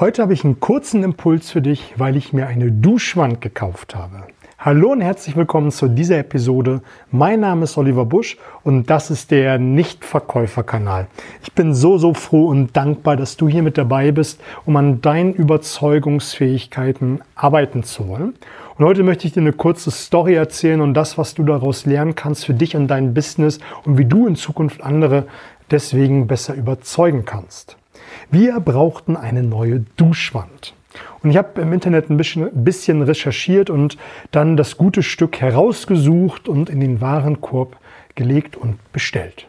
Heute habe ich einen kurzen Impuls für dich, weil ich mir eine Duschwand gekauft habe. Hallo und herzlich willkommen zu dieser Episode. Mein Name ist Oliver Busch und das ist der Nichtverkäuferkanal. Ich bin so, so froh und dankbar, dass du hier mit dabei bist, um an deinen Überzeugungsfähigkeiten arbeiten zu wollen. Und heute möchte ich dir eine kurze Story erzählen und das, was du daraus lernen kannst für dich und dein Business und wie du in Zukunft andere deswegen besser überzeugen kannst. Wir brauchten eine neue Duschwand. Und ich habe im Internet ein bisschen, bisschen, recherchiert und dann das gute Stück herausgesucht und in den Warenkorb gelegt und bestellt.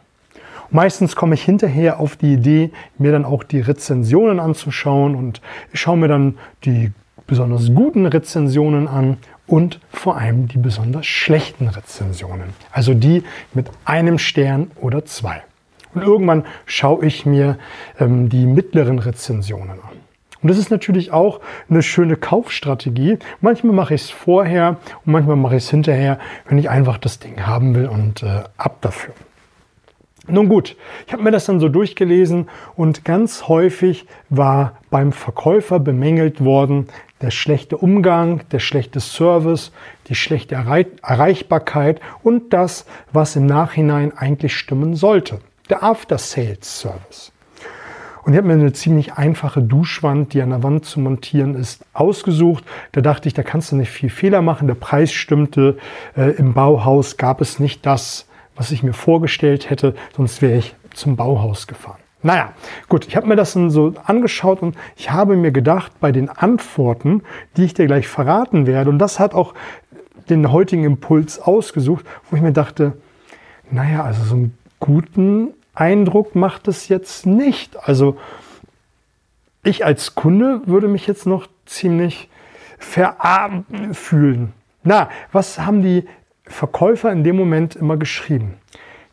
Und meistens komme ich hinterher auf die Idee, mir dann auch die Rezensionen anzuschauen und ich schaue mir dann die besonders guten Rezensionen an und vor allem die besonders schlechten Rezensionen. Also die mit einem Stern oder zwei. Und irgendwann schaue ich mir ähm, die mittleren Rezensionen an. Und das ist natürlich auch eine schöne Kaufstrategie. Manchmal mache ich es vorher und manchmal mache ich es hinterher, wenn ich einfach das Ding haben will und äh, ab dafür. Nun gut, ich habe mir das dann so durchgelesen und ganz häufig war beim Verkäufer bemängelt worden der schlechte Umgang, der schlechte Service, die schlechte Erreichbarkeit und das, was im Nachhinein eigentlich stimmen sollte der After-Sales-Service. Und ich habe mir eine ziemlich einfache Duschwand, die an der Wand zu montieren ist, ausgesucht. Da dachte ich, da kannst du nicht viel Fehler machen. Der Preis stimmte. Äh, Im Bauhaus gab es nicht das, was ich mir vorgestellt hätte, sonst wäre ich zum Bauhaus gefahren. Naja, gut, ich habe mir das dann so angeschaut und ich habe mir gedacht, bei den Antworten, die ich dir gleich verraten werde, und das hat auch den heutigen Impuls ausgesucht, wo ich mir dachte, naja, also so einen guten Eindruck macht es jetzt nicht. Also ich als Kunde würde mich jetzt noch ziemlich verarmt fühlen. Na, was haben die Verkäufer in dem Moment immer geschrieben?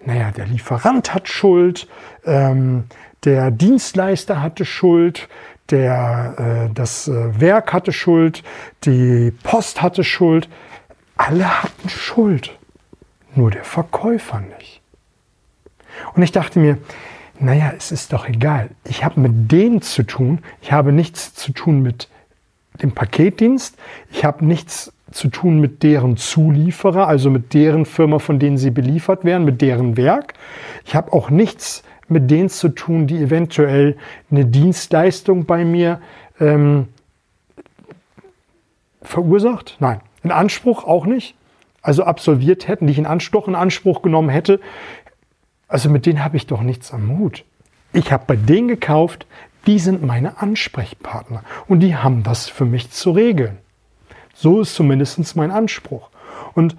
Naja, der Lieferant hat Schuld, ähm, der Dienstleister hatte Schuld, der, äh, das äh, Werk hatte Schuld, die Post hatte Schuld. Alle hatten Schuld, nur der Verkäufer nicht. Und ich dachte mir, naja, es ist doch egal. Ich habe mit denen zu tun. Ich habe nichts zu tun mit dem Paketdienst. Ich habe nichts zu tun mit deren Zulieferer, also mit deren Firma, von denen sie beliefert werden, mit deren Werk. Ich habe auch nichts mit denen zu tun, die eventuell eine Dienstleistung bei mir ähm, verursacht. Nein, in Anspruch auch nicht. Also absolviert hätten, die ich in Anspruch, in Anspruch genommen hätte, also mit denen habe ich doch nichts am Hut. Ich habe bei denen gekauft, die sind meine Ansprechpartner und die haben das für mich zu regeln. So ist zumindest mein Anspruch. Und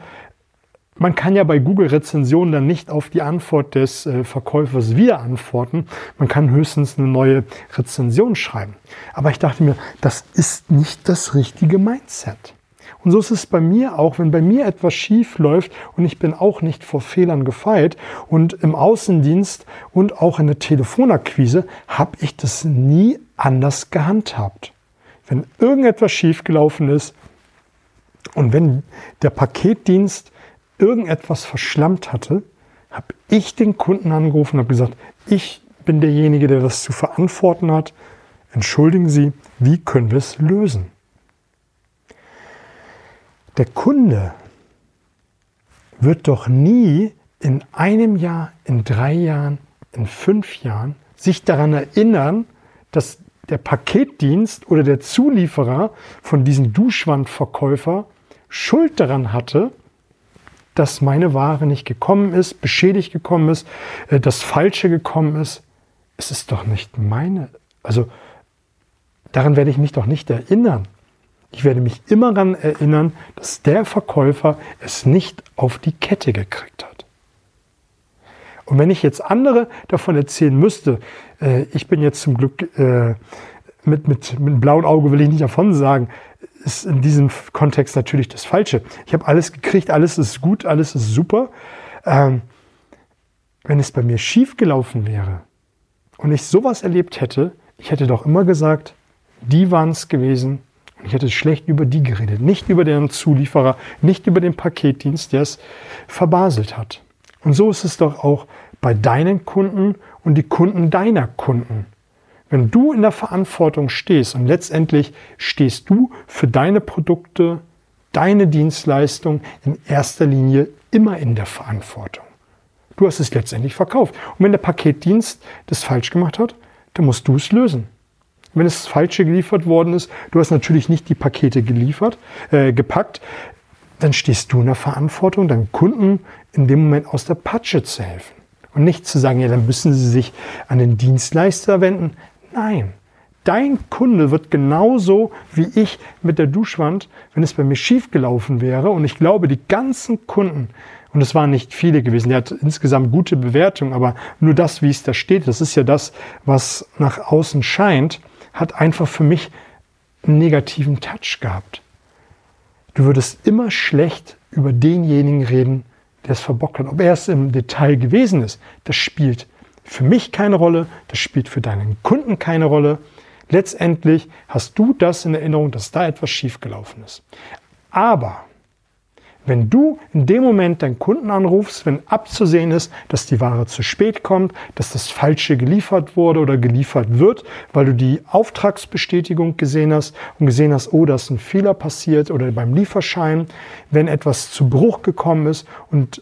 man kann ja bei Google-Rezensionen dann nicht auf die Antwort des äh, Verkäufers wieder antworten. Man kann höchstens eine neue Rezension schreiben. Aber ich dachte mir, das ist nicht das richtige Mindset. Und so ist es bei mir auch, wenn bei mir etwas schief läuft und ich bin auch nicht vor Fehlern gefeit und im Außendienst und auch in der Telefonakquise habe ich das nie anders gehandhabt. Wenn irgendetwas schief gelaufen ist und wenn der Paketdienst irgendetwas verschlammt hatte, habe ich den Kunden angerufen und habe gesagt, ich bin derjenige, der das zu verantworten hat. Entschuldigen Sie, wie können wir es lösen? Der Kunde wird doch nie in einem Jahr, in drei Jahren, in fünf Jahren sich daran erinnern, dass der Paketdienst oder der Zulieferer von diesem Duschwandverkäufer Schuld daran hatte, dass meine Ware nicht gekommen ist, beschädigt gekommen ist, äh, das Falsche gekommen ist. Es ist doch nicht meine. Also daran werde ich mich doch nicht erinnern. Ich werde mich immer daran erinnern, dass der Verkäufer es nicht auf die Kette gekriegt hat. Und wenn ich jetzt andere davon erzählen müsste, äh, ich bin jetzt zum Glück äh, mit, mit, mit einem blauen Auge will ich nicht davon sagen, ist in diesem Kontext natürlich das Falsche. Ich habe alles gekriegt, alles ist gut, alles ist super. Ähm, wenn es bei mir schief gelaufen wäre und ich sowas erlebt hätte, ich hätte doch immer gesagt, die waren es gewesen, ich hätte schlecht über die geredet, nicht über deren Zulieferer, nicht über den Paketdienst, der es verbaselt hat. Und so ist es doch auch bei deinen Kunden und die Kunden deiner Kunden. Wenn du in der Verantwortung stehst und letztendlich stehst du für deine Produkte, deine Dienstleistung in erster Linie immer in der Verantwortung. Du hast es letztendlich verkauft. Und wenn der Paketdienst das falsch gemacht hat, dann musst du es lösen. Wenn es falsche geliefert worden ist, du hast natürlich nicht die Pakete geliefert, äh, gepackt, dann stehst du in der Verantwortung, deinem Kunden in dem Moment aus der Patsche zu helfen. Und nicht zu sagen, ja, dann müssen sie sich an den Dienstleister wenden. Nein, dein Kunde wird genauso wie ich mit der Duschwand, wenn es bei mir schief gelaufen wäre. Und ich glaube, die ganzen Kunden, und es waren nicht viele gewesen, der hat insgesamt gute Bewertungen, aber nur das, wie es da steht, das ist ja das, was nach außen scheint, hat einfach für mich einen negativen Touch gehabt. Du würdest immer schlecht über denjenigen reden, der es verbockt hat. Ob er es im Detail gewesen ist, das spielt für mich keine Rolle, das spielt für deinen Kunden keine Rolle. Letztendlich hast du das in Erinnerung, dass da etwas schiefgelaufen ist. Aber wenn du in dem Moment deinen Kunden anrufst, wenn abzusehen ist, dass die Ware zu spät kommt, dass das Falsche geliefert wurde oder geliefert wird, weil du die Auftragsbestätigung gesehen hast und gesehen hast, oh, da ist ein Fehler passiert oder beim Lieferschein, wenn etwas zu Bruch gekommen ist und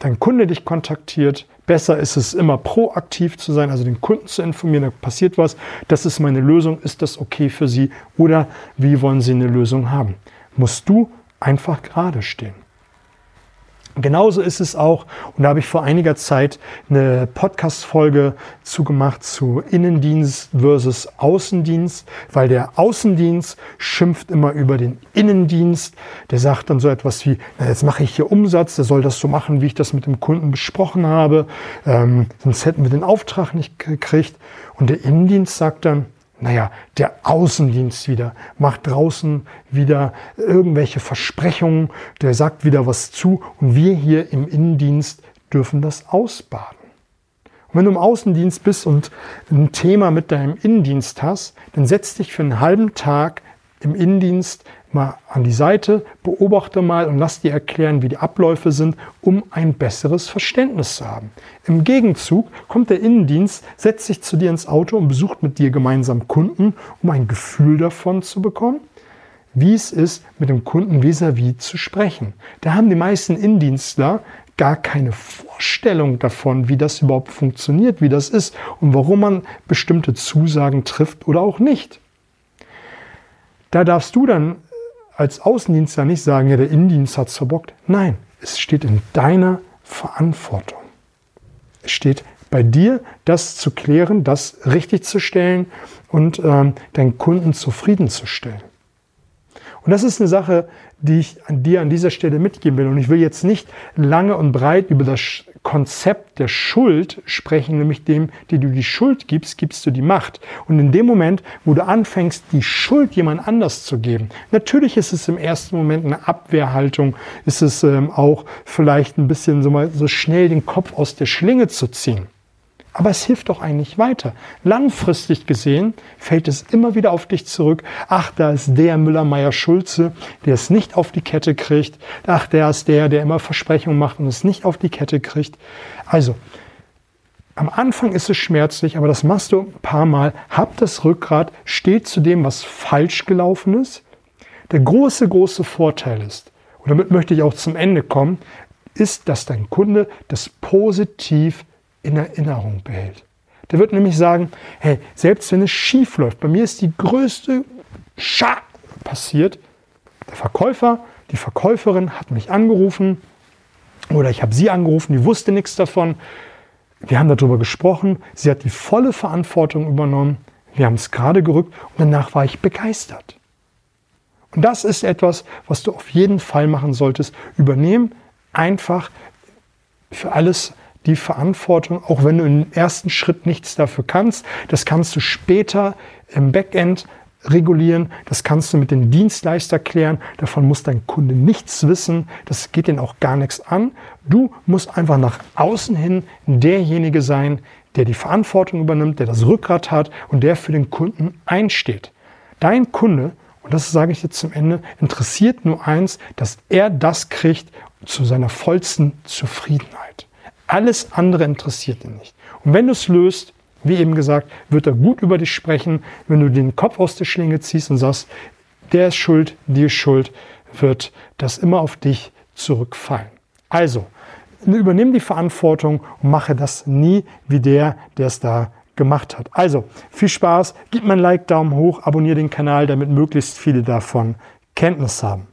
dein Kunde dich kontaktiert, besser ist es immer proaktiv zu sein, also den Kunden zu informieren, da passiert was, das ist meine Lösung, ist das okay für Sie oder wie wollen Sie eine Lösung haben? Musst du einfach gerade stehen. Genauso ist es auch, und da habe ich vor einiger Zeit eine Podcast-Folge zugemacht zu Innendienst versus Außendienst, weil der Außendienst schimpft immer über den Innendienst. Der sagt dann so etwas wie, na, jetzt mache ich hier Umsatz, der soll das so machen, wie ich das mit dem Kunden besprochen habe, ähm, sonst hätten wir den Auftrag nicht gekriegt. Und der Innendienst sagt dann, naja, der Außendienst wieder macht draußen wieder irgendwelche Versprechungen, der sagt wieder was zu und wir hier im Innendienst dürfen das ausbaden. Und wenn du im Außendienst bist und ein Thema mit deinem Innendienst hast, dann setz dich für einen halben Tag im Innendienst mal an die Seite, beobachte mal und lass dir erklären, wie die Abläufe sind, um ein besseres Verständnis zu haben. Im Gegenzug kommt der Innendienst, setzt sich zu dir ins Auto und besucht mit dir gemeinsam Kunden, um ein Gefühl davon zu bekommen, wie es ist, mit dem Kunden vis-à-vis -vis zu sprechen. Da haben die meisten Innendienstler gar keine Vorstellung davon, wie das überhaupt funktioniert, wie das ist und warum man bestimmte Zusagen trifft oder auch nicht. Da darfst du dann als Außendienstler nicht sagen, ja, der Innendienst hat es verbockt. Nein, es steht in deiner Verantwortung. Es steht bei dir, das zu klären, das richtig zu stellen und ähm, deinen Kunden zufriedenzustellen. Und das ist eine Sache, die ich an dir an dieser Stelle mitgeben will. Und ich will jetzt nicht lange und breit über das Konzept der Schuld sprechen, nämlich dem, die du die Schuld gibst, gibst du die Macht. Und in dem Moment, wo du anfängst, die Schuld jemand anders zu geben, natürlich ist es im ersten Moment eine Abwehrhaltung, ist es ähm, auch vielleicht ein bisschen so mal so schnell den Kopf aus der Schlinge zu ziehen. Aber es hilft doch eigentlich weiter. Langfristig gesehen fällt es immer wieder auf dich zurück. Ach, da ist der Müller-Meyer-Schulze, der es nicht auf die Kette kriegt. Ach, der ist der, der immer Versprechungen macht und es nicht auf die Kette kriegt. Also, am Anfang ist es schmerzlich, aber das machst du ein paar Mal. Hab das Rückgrat, steht zu dem, was falsch gelaufen ist. Der große, große Vorteil ist, und damit möchte ich auch zum Ende kommen, ist, dass dein Kunde das positiv in Erinnerung behält. Der wird nämlich sagen, hey, selbst wenn es schief läuft, bei mir ist die größte Scha passiert, der Verkäufer, die Verkäuferin hat mich angerufen oder ich habe sie angerufen, die wusste nichts davon. Wir haben darüber gesprochen, sie hat die volle Verantwortung übernommen, wir haben es gerade gerückt und danach war ich begeistert. Und das ist etwas, was du auf jeden Fall machen solltest. Übernehmen einfach für alles die Verantwortung, auch wenn du im ersten Schritt nichts dafür kannst. Das kannst du später im Backend regulieren. Das kannst du mit dem Dienstleister klären. Davon muss dein Kunde nichts wissen. Das geht ihn auch gar nichts an. Du musst einfach nach außen hin derjenige sein, der die Verantwortung übernimmt, der das Rückgrat hat und der für den Kunden einsteht. Dein Kunde, und das sage ich jetzt zum Ende, interessiert nur eins, dass er das kriegt zu seiner vollsten Zufriedenheit. Alles andere interessiert ihn nicht. Und wenn du es löst, wie eben gesagt, wird er gut über dich sprechen. Wenn du den Kopf aus der Schlinge ziehst und sagst, der ist schuld, die ist schuld, wird das immer auf dich zurückfallen. Also, übernimm die Verantwortung und mache das nie wie der, der es da gemacht hat. Also, viel Spaß, gib mir ein Like, Daumen hoch, abonniere den Kanal, damit möglichst viele davon Kenntnis haben.